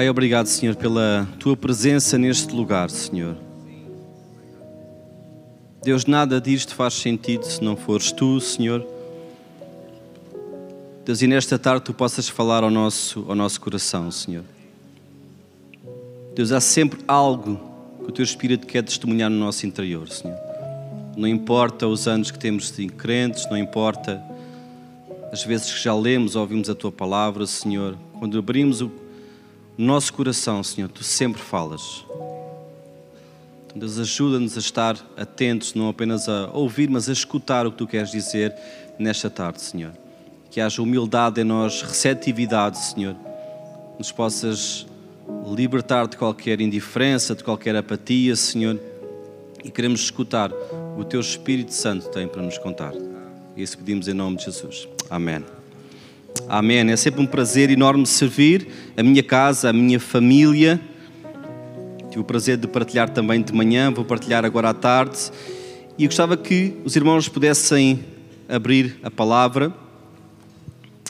Pai, obrigado, Senhor, pela tua presença neste lugar, Senhor. Deus, nada disto faz sentido se não fores tu, Senhor. Deus, e nesta tarde tu possas falar ao nosso, ao nosso coração, Senhor. Deus, há sempre algo que o teu Espírito quer testemunhar no nosso interior, Senhor. Não importa os anos que temos de crentes, não importa as vezes que já lemos, ouvimos a tua palavra, Senhor. Quando abrimos o nosso coração, Senhor, tu sempre falas. Deus, ajuda-nos a estar atentos, não apenas a ouvir, mas a escutar o que tu queres dizer nesta tarde, Senhor. Que haja humildade em nós, receptividade, Senhor. Nos possas libertar de qualquer indiferença, de qualquer apatia, Senhor. E queremos escutar o Teu Espírito Santo tem para nos contar. Isso pedimos em nome de Jesus. Amém. Amém. É sempre um prazer enorme servir a minha casa, a minha família. Tive o prazer de partilhar também de manhã, vou partilhar agora à tarde. E eu gostava que os irmãos pudessem abrir a palavra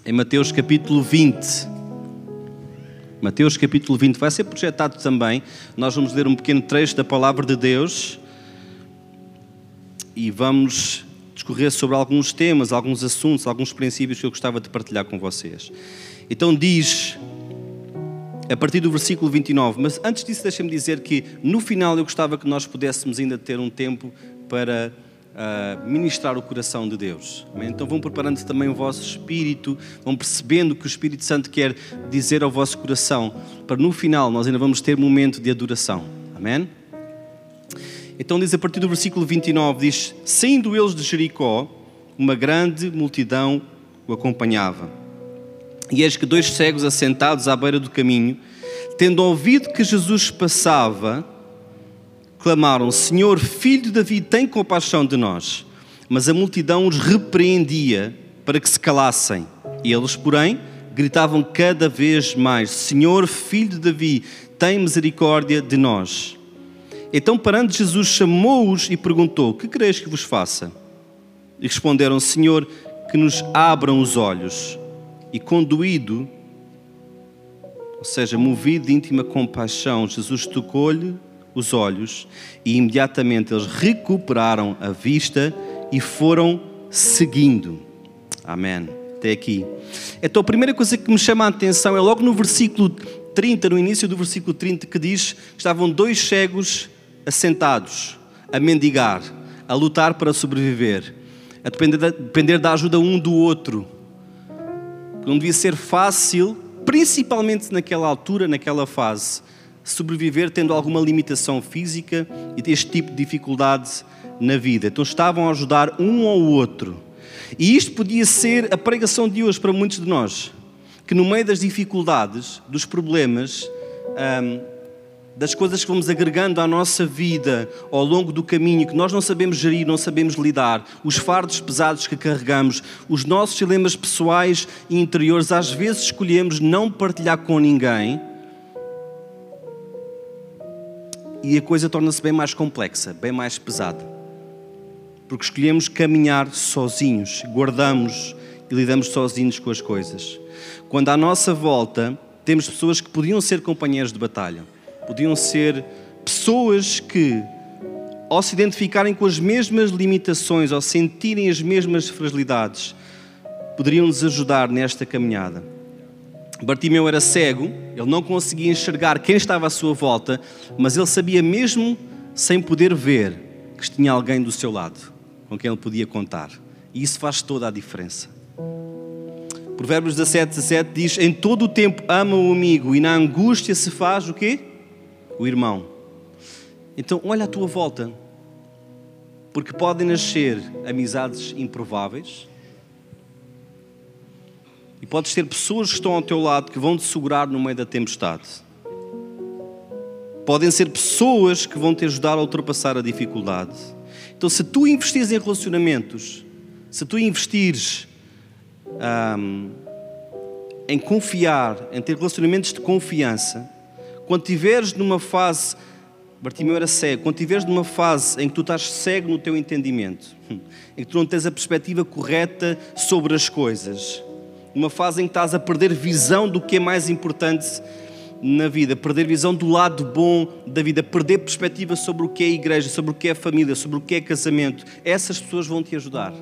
em Mateus capítulo 20. Mateus capítulo 20 vai ser projetado também. Nós vamos ler um pequeno trecho da palavra de Deus e vamos discorrer sobre alguns temas, alguns assuntos, alguns princípios que eu gostava de partilhar com vocês. Então diz, a partir do versículo 29, mas antes disso deixem-me dizer que no final eu gostava que nós pudéssemos ainda ter um tempo para uh, ministrar o coração de Deus. Então vão preparando também o vosso espírito, vão percebendo o que o Espírito Santo quer dizer ao vosso coração, para no final nós ainda vamos ter momento de adoração. Amém? Então diz a partir do versículo 29, diz, saindo eles de Jericó, uma grande multidão o acompanhava. E eis que dois cegos assentados à beira do caminho, tendo ouvido que Jesus passava, clamaram: Senhor, filho de Davi, tem compaixão de nós. Mas a multidão os repreendia para que se calassem. E eles, porém, gritavam cada vez mais: Senhor, filho de Davi, tem misericórdia de nós. Então, parando Jesus, chamou-os e perguntou: Que quereis que vos faça? E responderam: Senhor, que nos abram os olhos. E conduído, ou seja, movido de íntima compaixão, Jesus tocou-lhe os olhos e imediatamente eles recuperaram a vista e foram seguindo. Amém. Até aqui. Então a primeira coisa que me chama a atenção é logo no versículo 30, no início do versículo 30, que diz estavam dois cegos assentados, a mendigar, a lutar para sobreviver, a depender da, depender da ajuda um do outro. Não devia ser fácil, principalmente naquela altura, naquela fase, sobreviver tendo alguma limitação física e ter este tipo de dificuldade na vida. Então estavam a ajudar um ao outro. E isto podia ser a pregação de hoje para muitos de nós, que no meio das dificuldades, dos problemas, das coisas que vamos agregando à nossa vida ao longo do caminho, que nós não sabemos gerir, não sabemos lidar, os fardos pesados que carregamos, os nossos dilemas pessoais e interiores, às vezes escolhemos não partilhar com ninguém e a coisa torna-se bem mais complexa, bem mais pesada. Porque escolhemos caminhar sozinhos, guardamos e lidamos sozinhos com as coisas. Quando à nossa volta temos pessoas que podiam ser companheiros de batalha, podiam ser pessoas que, ao se identificarem com as mesmas limitações, ao sentirem as mesmas fragilidades, poderiam nos ajudar nesta caminhada. Bartimeu era cego, ele não conseguia enxergar quem estava à sua volta, mas ele sabia mesmo sem poder ver que tinha alguém do seu lado com quem ele podia contar. E isso faz toda a diferença. Provérbios 17, 17 diz: Em todo o tempo ama o amigo e na angústia se faz o quê? O irmão. Então olha à tua volta, porque podem nascer amizades improváveis, e podes ter pessoas que estão ao teu lado que vão te segurar no meio da tempestade. Podem ser pessoas que vão te ajudar a ultrapassar a dificuldade. Então, se tu investires em relacionamentos, se tu investires em confiar, em ter relacionamentos de confiança, quando estiveres numa fase, Bartimeu era cego, quando estiveres numa fase em que tu estás cego no teu entendimento, em que tu não tens a perspectiva correta sobre as coisas, numa fase em que estás a perder visão do que é mais importante na vida, perder visão do lado bom da vida, perder perspectiva sobre o que é igreja, sobre o que é família, sobre o que é casamento, essas pessoas vão te ajudar.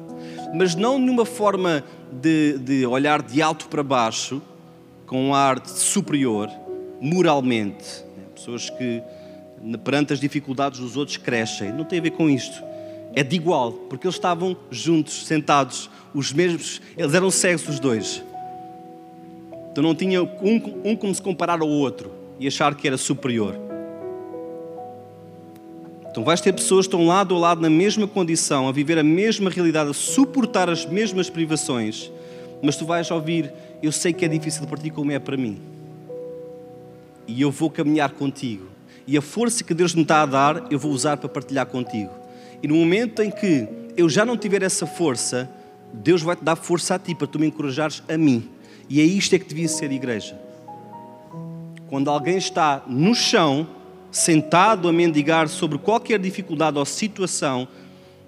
Mas não numa forma de, de olhar de alto para baixo, com um ar superior, moralmente. Pessoas que, perante as dificuldades dos outros, crescem. Não tem a ver com isto. É de igual, porque eles estavam juntos, sentados, os mesmos, eles eram cegos os dois. Então não tinha um, um como se comparar ao outro e achar que era superior. Então vais ter pessoas que estão lado a lado na mesma condição, a viver a mesma realidade, a suportar as mesmas privações, mas tu vais ouvir, eu sei que é difícil para ti como é para mim. E eu vou caminhar contigo. E a força que Deus me está a dar, eu vou usar para partilhar contigo. E no momento em que eu já não tiver essa força, Deus vai te dar força a ti para tu me encorajares a mim. E é isto é que devia ser igreja. Quando alguém está no chão, sentado a mendigar sobre qualquer dificuldade ou situação,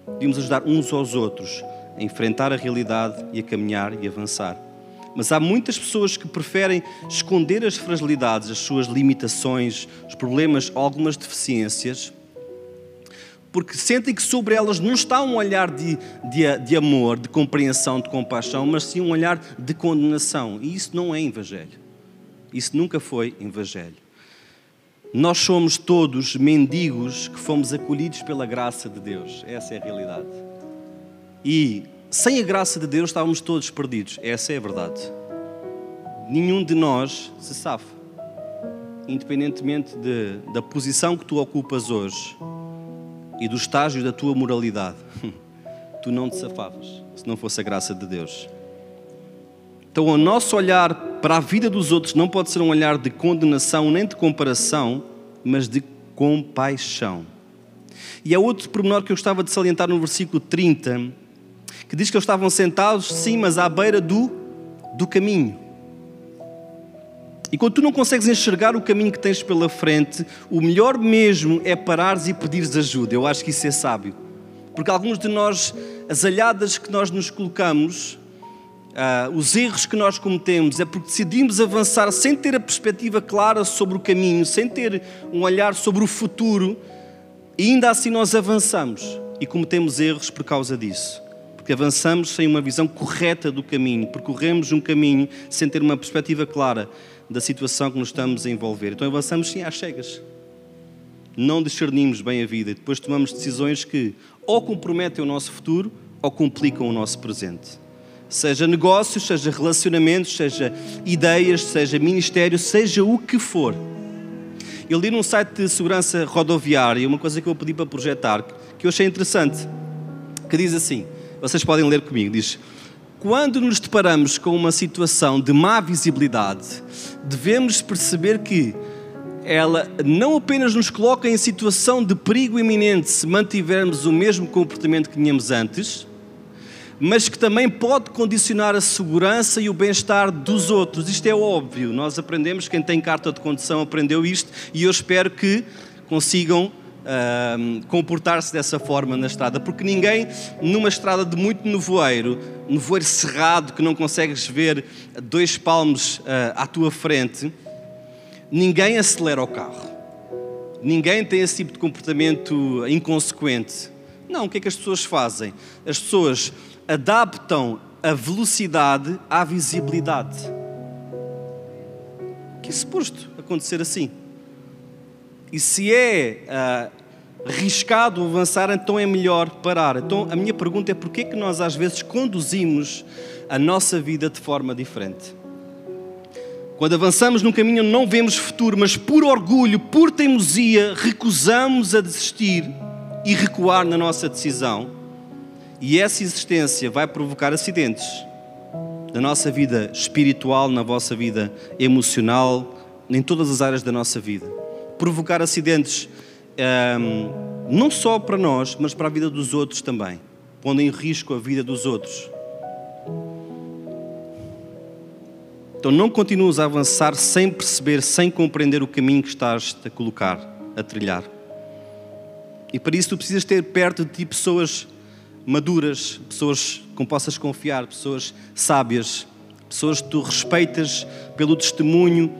devíamos ajudar uns aos outros a enfrentar a realidade e a caminhar e avançar. Mas há muitas pessoas que preferem esconder as fragilidades, as suas limitações, os problemas, algumas deficiências, porque sentem que sobre elas não está um olhar de, de, de, amor, de compreensão, de compaixão, mas sim um olhar de condenação. E isso não é Evangelho. Isso nunca foi Evangelho. Nós somos todos mendigos que fomos acolhidos pela graça de Deus. Essa é a realidade. E sem a graça de Deus estávamos todos perdidos. Essa é a verdade. Nenhum de nós se safa. Independentemente de, da posição que tu ocupas hoje e do estágio da tua moralidade, tu não te safavas se não fosse a graça de Deus. Então, o nosso olhar para a vida dos outros não pode ser um olhar de condenação nem de comparação, mas de compaixão. E há outro pormenor que eu gostava de salientar no versículo 30, que diz que eles estavam sentados, sim, mas à beira do, do caminho. E quando tu não consegues enxergar o caminho que tens pela frente, o melhor mesmo é parares e pedires ajuda. Eu acho que isso é sábio. Porque alguns de nós, as alhadas que nós nos colocamos, uh, os erros que nós cometemos, é porque decidimos avançar sem ter a perspectiva clara sobre o caminho, sem ter um olhar sobre o futuro, e ainda assim nós avançamos e cometemos erros por causa disso. Porque avançamos sem uma visão correta do caminho, percorremos um caminho sem ter uma perspectiva clara da situação que nos estamos a envolver. Então avançamos sim às cegas. Não discernimos bem a vida e depois tomamos decisões que ou comprometem o nosso futuro ou complicam o nosso presente. Seja negócios, seja relacionamentos, seja ideias, seja ministério, seja o que for. Eu li num site de segurança rodoviária uma coisa que eu pedi para projetar, que eu achei interessante, que diz assim, vocês podem ler comigo, diz quando nos deparamos com uma situação de má visibilidade, devemos perceber que ela não apenas nos coloca em situação de perigo iminente se mantivermos o mesmo comportamento que tínhamos antes, mas que também pode condicionar a segurança e o bem-estar dos outros. Isto é óbvio, nós aprendemos, quem tem carta de condução aprendeu isto e eu espero que consigam uh, comportar-se dessa forma na estrada, porque ninguém, numa estrada de muito nevoeiro, nevoeiro cerrado, que não consegues ver dois palmos uh, à tua frente, ninguém acelera o carro. Ninguém tem esse tipo de comportamento inconsequente. Não, o que é que as pessoas fazem? As pessoas adaptam a velocidade à visibilidade. Que é suposto acontecer assim. E se é uh, riscado avançar, então é melhor parar. Então a minha pergunta é porquê que nós às vezes conduzimos a nossa vida de forma diferente? Quando avançamos num caminho não vemos futuro, mas por orgulho, por teimosia, recusamos a desistir e recuar na nossa decisão. E essa existência vai provocar acidentes na nossa vida espiritual, na vossa vida emocional, em todas as áreas da nossa vida provocar acidentes um, ehm, não só para nós, mas para a vida dos outros também, pondo em risco a vida dos outros. Então não continues a avançar sem perceber, sem compreender o caminho que estás a colocar, a trilhar. E para isso tu precisas ter perto de ti pessoas maduras, pessoas com possas confiar, pessoas sábias, pessoas que tu respeitas pelo testemunho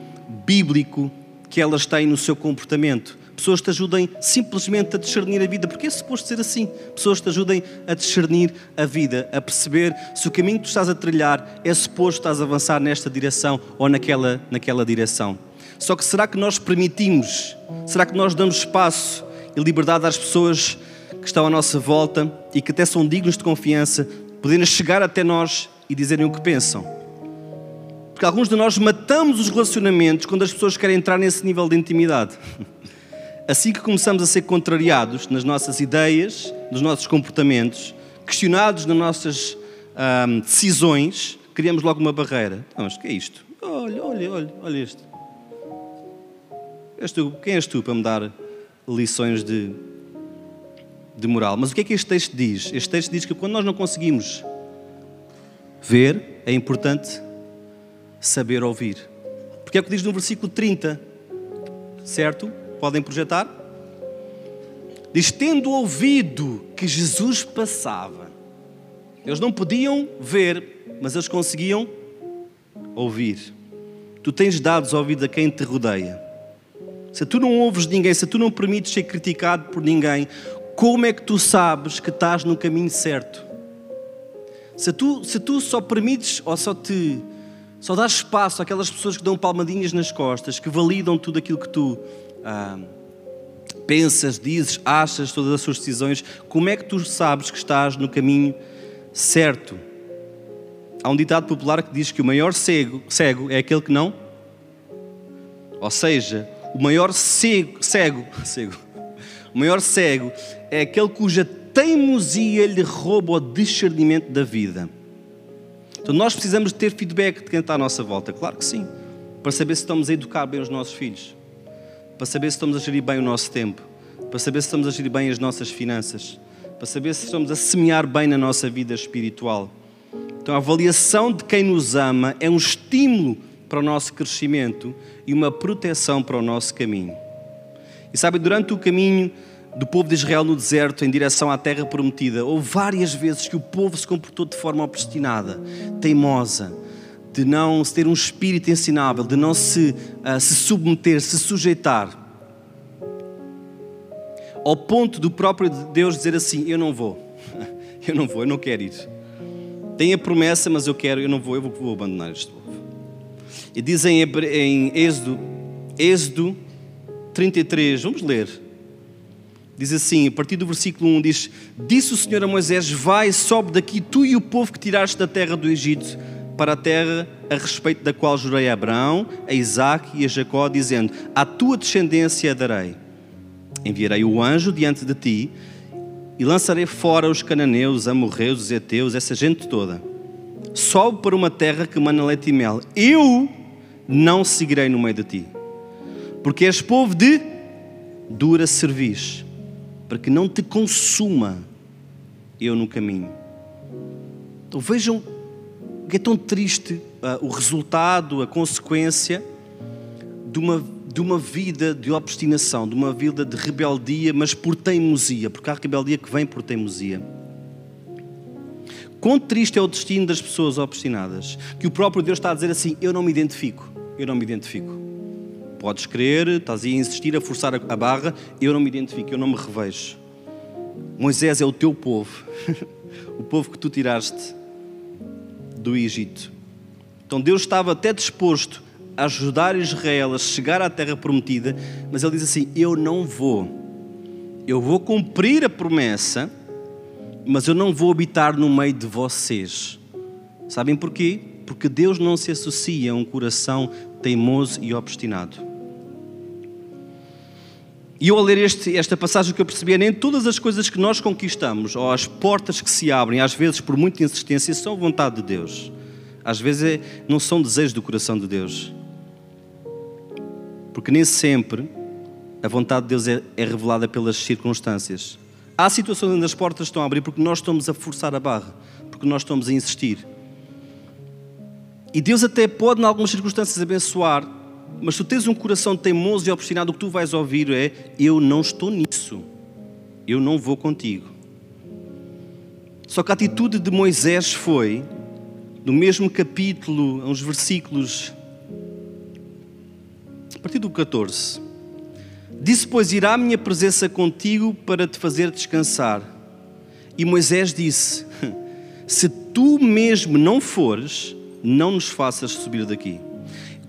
bíblico que elas têm no seu comportamento. Pessoas te ajudem simplesmente a discernir a vida, porque é suposto ser assim. Pessoas te ajudem a discernir a vida, a perceber se o caminho que tu estás a trilhar é suposto estás a avançar nesta direção ou naquela, naquela direção. Só que será que nós permitimos, será que nós damos espaço e liberdade às pessoas que estão à nossa volta e que até são dignos de confiança, poderem chegar até nós e dizerem o que pensam? Porque alguns de nós matamos os relacionamentos quando as pessoas querem entrar nesse nível de intimidade. Assim que começamos a ser contrariados nas nossas ideias, nos nossos comportamentos, questionados nas nossas hum, decisões, criamos logo uma barreira. Não, mas o que é isto? Olha, olha, olha, olha tu, quem és tu para me dar lições de, de moral? Mas o que é que este texto diz? Este texto diz que quando nós não conseguimos ver, é importante saber ouvir. Porque é o que diz no versículo 30, certo? Podem projetar? Diz: Tendo ouvido que Jesus passava, eles não podiam ver, mas eles conseguiam ouvir. Tu tens dados ouvidos a quem te rodeia. Se tu não ouves ninguém, se tu não permites ser criticado por ninguém, como é que tu sabes que estás no caminho certo? Se tu, se tu só permites ou só te só dás espaço àquelas pessoas que dão palmadinhas nas costas, que validam tudo aquilo que tu ah, pensas, dizes, achas, todas as suas decisões, como é que tu sabes que estás no caminho certo? Há um ditado popular que diz que o maior cego, cego é aquele que não. Ou seja, o maior cego, cego, cego, o maior cego é aquele cuja teimosia lhe rouba o discernimento da vida. Então nós precisamos ter feedback de quem está à nossa volta, claro que sim, para saber se estamos a educar bem os nossos filhos, para saber se estamos a gerir bem o nosso tempo, para saber se estamos a gerir bem as nossas finanças, para saber se estamos a semear bem na nossa vida espiritual. Então a avaliação de quem nos ama é um estímulo para o nosso crescimento e uma proteção para o nosso caminho. E sabe, durante o caminho do povo de Israel no deserto em direção à terra prometida, houve várias vezes que o povo se comportou de forma obstinada, teimosa, de não ter um espírito ensinável, de não se, uh, se submeter, se sujeitar. Ao ponto do próprio Deus dizer assim: Eu não vou, eu não vou, eu não quero ir. Tem a promessa, mas eu quero, eu não vou, eu vou, vou abandonar este povo. E dizem em Êxodo, Êxodo 33, vamos ler. Diz assim, a partir do versículo 1, diz: Disse o Senhor a Moisés: Vai, sobe daqui, tu e o povo que tiraste da terra do Egito, para a terra a respeito da qual jurei a Abraão, a Isaac e a Jacó, dizendo: A tua descendência darei. Enviarei o anjo diante de ti e lançarei fora os cananeus, amorreus, os heteus, essa gente toda. Sobe para uma terra que mana leite e mel. Eu não seguirei no meio de ti. Porque és povo de dura cerviz, para que não te consuma eu no caminho. Então vejam que é tão triste uh, o resultado, a consequência de uma, de uma vida de obstinação, de uma vida de rebeldia, mas por teimosia, porque há rebeldia que vem por teimosia. Quão triste é o destino das pessoas obstinadas, que o próprio Deus está a dizer assim: Eu não me identifico eu não me identifico. Podes crer, estás a insistir, a forçar a barra, eu não me identifico, eu não me revejo. Moisés é o teu povo, o povo que tu tiraste do Egito. Então Deus estava até disposto a ajudar Israel a chegar à terra prometida, mas ele diz assim: Eu não vou. Eu vou cumprir a promessa, mas eu não vou habitar no meio de vocês. Sabem porquê? Porque Deus não se associa a um coração teimoso e obstinado. E eu, ao ler este, esta passagem, que eu percebi é nem todas as coisas que nós conquistamos, ou as portas que se abrem, às vezes por muita insistência, são vontade de Deus. Às vezes é, não são desejos do coração de Deus. Porque nem sempre a vontade de Deus é, é revelada pelas circunstâncias. Há situações onde as portas estão a abrir porque nós estamos a forçar a barra, porque nós estamos a insistir. E Deus até pode, em algumas circunstâncias, abençoar, mas tu tens um coração teimoso e obstinado, o que tu vais ouvir é: Eu não estou nisso, eu não vou contigo. Só que a atitude de Moisés foi, no mesmo capítulo, uns versículos A partir do 14. Disse, pois, irá a minha presença contigo para te fazer descansar. E Moisés disse: Se tu mesmo não fores, não nos faças subir daqui.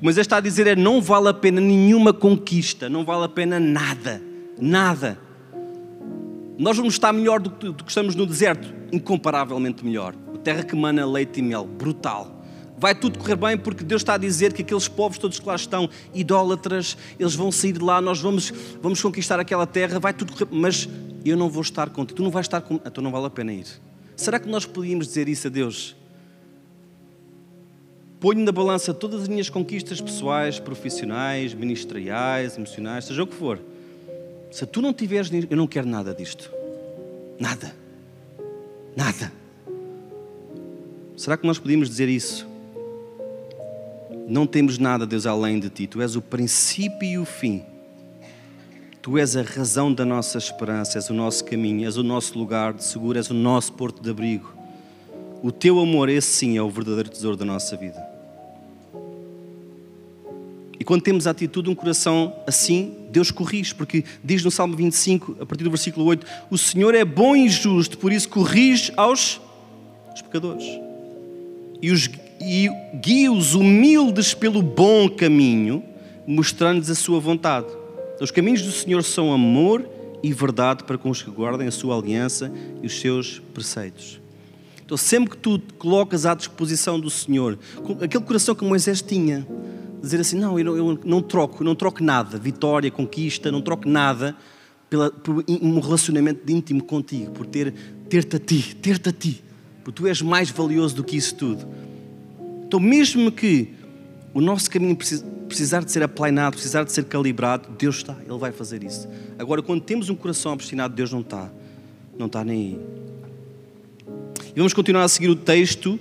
Moisés está a dizer é não vale a pena nenhuma conquista, não vale a pena nada, nada. Nós vamos estar melhor do que, do que estamos no deserto, incomparavelmente melhor. Terra que mana leite e mel, brutal vai tudo correr bem porque Deus está a dizer que aqueles povos todos que lá estão, idólatras, eles vão sair de lá, nós vamos, vamos conquistar aquela terra, vai tudo correr, mas eu não vou estar contigo, tu não vais estar comigo, então não vale a pena ir. Será que nós podíamos dizer isso a Deus? Ponho na balança todas as minhas conquistas pessoais, profissionais, ministeriais, emocionais, seja o que for. Se tu não tiveres, eu não quero nada disto. Nada. Nada. Será que nós podíamos dizer isso? Não temos nada, Deus, além de ti. Tu és o princípio e o fim. Tu és a razão da nossa esperança, és o nosso caminho, és o nosso lugar de seguro, és o nosso porto de abrigo. O teu amor, esse sim, é o verdadeiro tesouro da nossa vida. E quando temos a atitude de um coração assim, Deus corrige, porque diz no Salmo 25, a partir do versículo 8: O Senhor é bom e justo, por isso corrige aos, pecadores. E os e guia os humildes pelo bom caminho, mostrando-lhes a sua vontade. Os caminhos do Senhor são amor e verdade para com os que guardem a sua aliança e os seus preceitos. Então, sempre que tu te colocas à disposição do Senhor, aquele coração que Moisés tinha, dizer assim: Não, eu não, eu não troco, não troco nada, vitória, conquista, não troco nada pela, por um relacionamento íntimo contigo, por ter, ter-te a ti, ter-te a ti, porque tu és mais valioso do que isso tudo. Então, mesmo que o nosso caminho precisar de ser aplainado, precisar de ser calibrado, Deus está, Ele vai fazer isso. Agora, quando temos um coração obstinado, Deus não está, não está nem aí. E vamos continuar a seguir o texto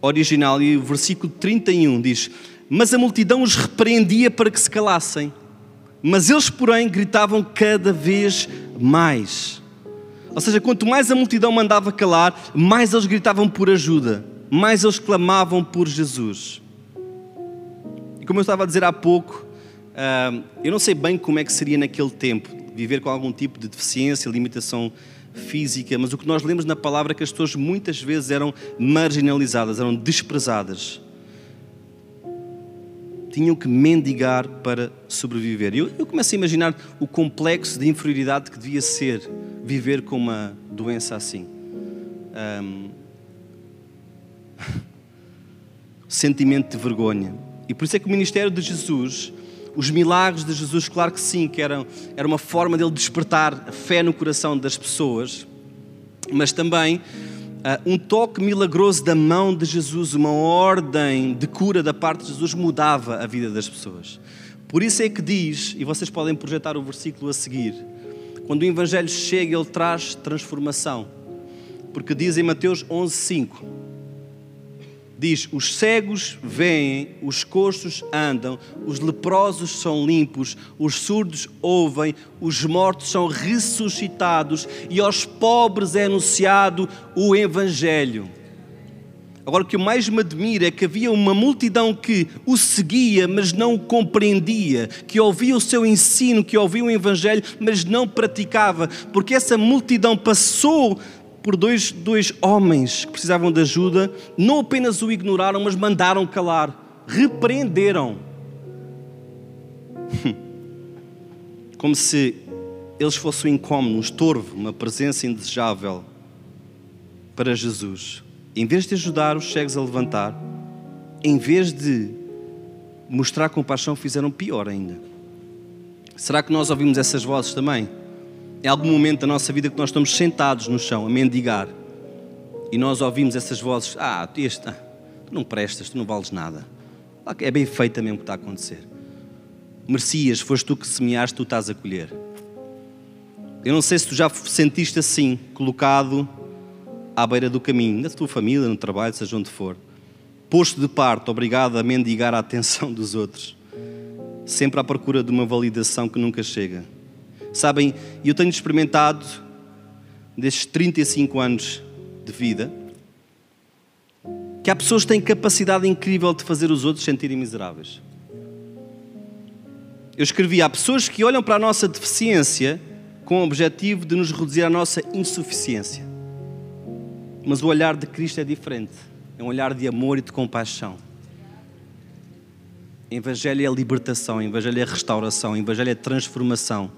original e o versículo 31 diz: Mas a multidão os repreendia para que se calassem, mas eles, porém, gritavam cada vez mais. Ou seja, quanto mais a multidão mandava calar, mais eles gritavam por ajuda mais eles clamavam por Jesus. E como eu estava a dizer há pouco, ah, eu não sei bem como é que seria naquele tempo viver com algum tipo de deficiência, limitação física, mas o que nós lemos na palavra é que as pessoas muitas vezes eram marginalizadas, eram desprezadas. Tinham que mendigar para sobreviver. Eu, eu começo a imaginar o complexo de inferioridade que devia ser viver com uma doença assim. Um, sentimento de vergonha. E por isso é que o ministério de Jesus, os milagres de Jesus, claro que sim, que eram, era uma forma dele despertar a fé no coração das pessoas, mas também um toque milagroso da mão de Jesus, uma ordem de cura da parte de Jesus mudava a vida das pessoas. Por isso é que diz, e vocês podem projetar o versículo a seguir, quando o Evangelho chega, ele traz transformação. Porque diz em Mateus 11, 5 diz: Os cegos veem, os coxos andam, os leprosos são limpos, os surdos ouvem, os mortos são ressuscitados e aos pobres é anunciado o Evangelho. Agora, o que mais me admira é que havia uma multidão que o seguia, mas não o compreendia, que ouvia o seu ensino, que ouvia o Evangelho, mas não praticava, porque essa multidão passou por dois, dois homens que precisavam de ajuda, não apenas o ignoraram, mas mandaram calar, repreenderam. Como se eles fossem um incómodo, um estorvo, uma presença indesejável para Jesus. Em vez de ajudar os cegos a levantar, em vez de mostrar compaixão, fizeram pior ainda. Será que nós ouvimos essas vozes também? Em algum momento da nossa vida que nós estamos sentados no chão a mendigar e nós ouvimos essas vozes: Ah, este, ah, tu não prestas, tu não vales nada. É bem feito mesmo o que está a acontecer. Merecias, foste tu que semeaste, tu estás a colher. Eu não sei se tu já sentiste assim, colocado à beira do caminho, na tua família, no trabalho, seja onde for, posto de parte, obrigado a mendigar a atenção dos outros, sempre à procura de uma validação que nunca chega Sabem, eu tenho experimentado destes 35 anos de vida que há pessoas que têm capacidade incrível de fazer os outros sentirem miseráveis. Eu escrevi: há pessoas que olham para a nossa deficiência com o objetivo de nos reduzir à nossa insuficiência. Mas o olhar de Cristo é diferente. É um olhar de amor e de compaixão. Evangelho é libertação, Evangelho é restauração, Evangelho é transformação.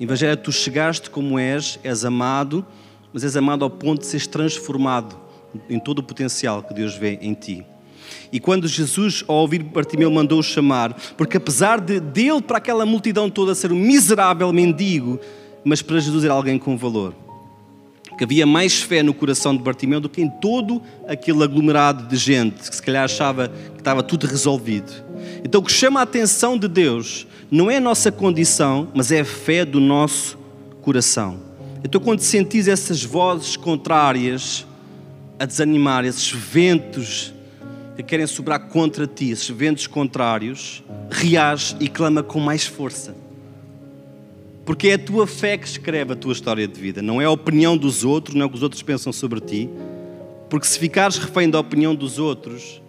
Evangelho é tu chegaste como és, és amado, mas és amado ao ponto de seres transformado em todo o potencial que Deus vê em ti. E quando Jesus, ao ouvir Bartimeu, mandou-o chamar, porque apesar de dele para aquela multidão toda ser um miserável mendigo, mas para Jesus era alguém com valor. Que havia mais fé no coração de Bartimeu do que em todo aquele aglomerado de gente que se calhar achava que estava tudo resolvido. Então o que chama a atenção de Deus não é a nossa condição, mas é a fé do nosso coração. Então quando sentis essas vozes contrárias a desanimar, esses ventos que querem sobrar contra ti, esses ventos contrários, reage e clama com mais força. Porque é a tua fé que escreve a tua história de vida, não é a opinião dos outros, não é o que os outros pensam sobre ti. Porque se ficares refém da opinião dos outros,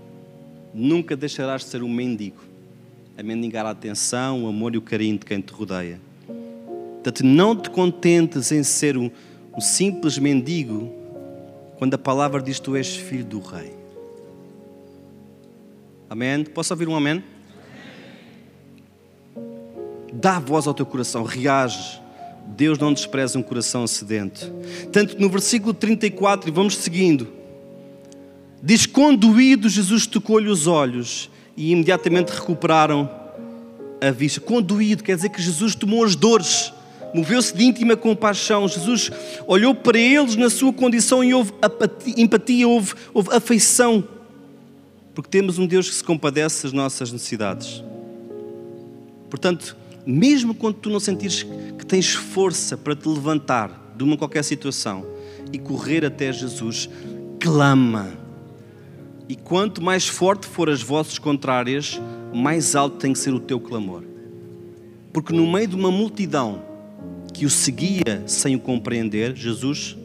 nunca deixarás de ser um mendigo, a mendigar a atenção, o amor e o carinho de quem te rodeia. Portanto, não te contentes em ser um, um simples mendigo quando a palavra diz que tu és filho do rei. Amém? Posso ouvir um amém? Dá voz ao teu coração, reage. Deus não despreza um coração sedento. Tanto no versículo 34, e vamos seguindo, diz: Conduído, Jesus tocou-lhe os olhos e imediatamente recuperaram a vista. Conduído quer dizer que Jesus tomou as dores, moveu-se de íntima compaixão. Jesus olhou para eles na sua condição e houve empatia, houve, houve afeição, porque temos um Deus que se compadece das nossas necessidades. Portanto, mesmo quando tu não sentires que tens força para te levantar de uma qualquer situação e correr até Jesus, clama. E quanto mais forte for as vozes contrárias, mais alto tem que ser o teu clamor. Porque no meio de uma multidão que o seguia sem o compreender, Jesus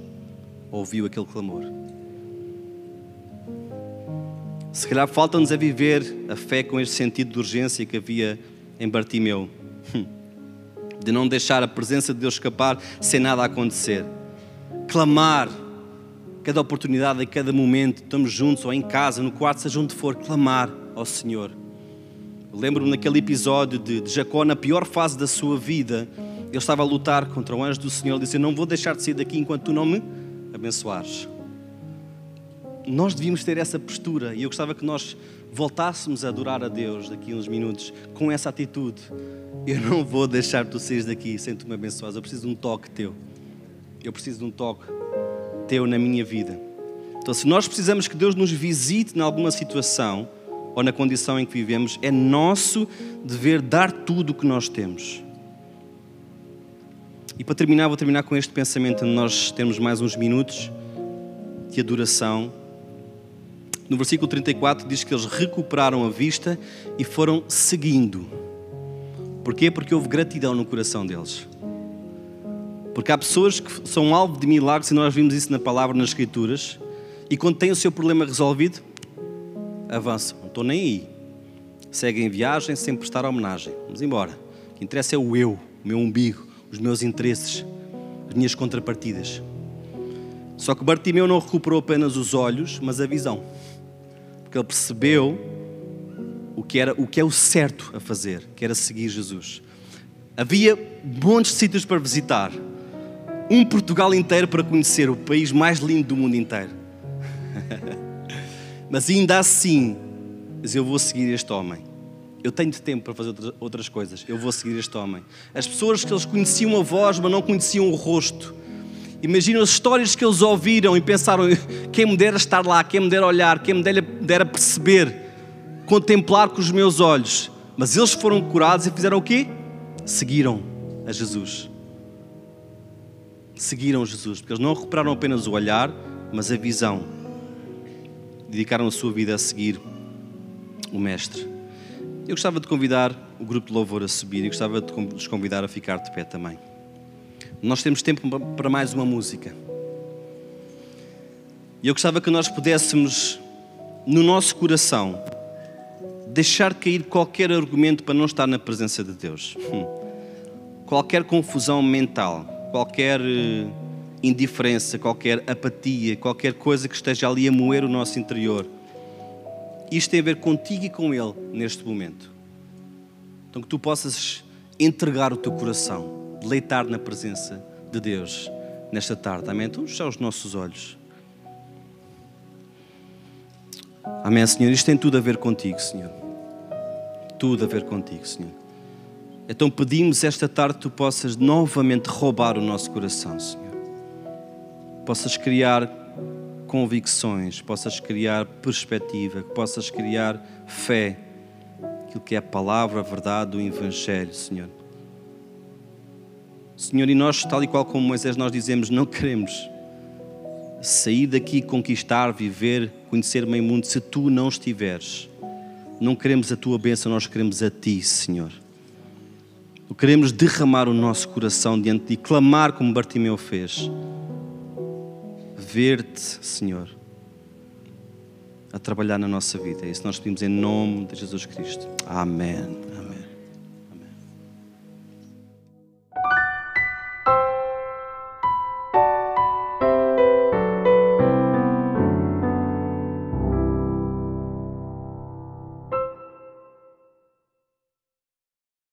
ouviu aquele clamor. Se calhar falta-nos a viver a fé com este sentido de urgência que havia em Bartimeu de não deixar a presença de Deus escapar sem nada acontecer. Clamar, cada oportunidade, em cada momento, estamos juntos ou em casa, no quarto, seja onde for, clamar ao Senhor. Lembro-me naquele episódio de, de Jacó, na pior fase da sua vida, ele estava a lutar contra o anjo do Senhor. Disse: Eu não vou deixar de sair daqui enquanto tu não me abençoares. Nós devíamos ter essa postura e eu gostava que nós voltássemos a adorar a Deus daqui a uns minutos com essa atitude. Eu não vou deixar tu sair daqui sem tu me abençoares. Eu preciso de um toque teu. Eu preciso de um toque na minha vida. Então, se nós precisamos que Deus nos visite em alguma situação ou na condição em que vivemos, é nosso dever dar tudo o que nós temos. E para terminar, vou terminar com este pensamento, nós temos mais uns minutos de adoração. No versículo 34 diz que eles recuperaram a vista e foram seguindo. Porquê? Porque houve gratidão no coração deles. Porque há pessoas que são alvo de milagres, e nós vimos isso na palavra, nas Escrituras, e quando têm o seu problema resolvido, avançam. Não estou nem aí. Seguem em viagem sem prestar homenagem. Vamos embora. O que interessa é o eu, o meu umbigo, os meus interesses, as minhas contrapartidas. Só que Bartimeu não recuperou apenas os olhos, mas a visão. Porque ele percebeu o que, era, o que é o certo a fazer, que era seguir Jesus. Havia de sítios para visitar, um Portugal inteiro para conhecer, o país mais lindo do mundo inteiro. Mas ainda assim, eu vou seguir este homem. Eu tenho tempo para fazer outras coisas. Eu vou seguir este homem. As pessoas que eles conheciam a voz, mas não conheciam o rosto. Imaginam as histórias que eles ouviram e pensaram: quem me dera estar lá, quem me dera olhar, quem me dera perceber contemplar com os meus olhos. Mas eles foram curados e fizeram o quê? Seguiram a Jesus. Seguiram Jesus, porque eles não recuperaram apenas o olhar, mas a visão. Dedicaram a sua vida a seguir o Mestre. Eu gostava de convidar o grupo de louvor a subir e gostava de os convidar a ficar de pé também. Nós temos tempo para mais uma música. E eu gostava que nós pudéssemos, no nosso coração, deixar cair qualquer argumento para não estar na presença de Deus. Hum. Qualquer confusão mental, qualquer eh, indiferença, qualquer apatia, qualquer coisa que esteja ali a moer o nosso interior. Isto tem a ver contigo e com Ele neste momento. Então que tu possas entregar o teu coração, deleitar na presença de Deus nesta tarde. Amém? Então fechar os nossos olhos. Amém, Senhor. Isto tem tudo a ver contigo, Senhor. Tudo a ver contigo, Senhor. Então pedimos esta tarde que tu possas novamente roubar o nosso coração, Senhor. Possas criar convicções, possas criar perspectiva, que possas criar fé, aquilo que é a palavra, a verdade, o Evangelho, Senhor. Senhor, e nós, tal e qual como Moisés, nós dizemos, não queremos sair daqui, conquistar, viver, conhecer o meio mundo, se tu não estiveres. Não queremos a tua bênção, nós queremos a ti, Senhor. Queremos derramar o nosso coração diante de ti, clamar como Bartimeu fez. Ver-te, Senhor, a trabalhar na nossa vida. É isso nós pedimos em nome de Jesus Cristo. Amém.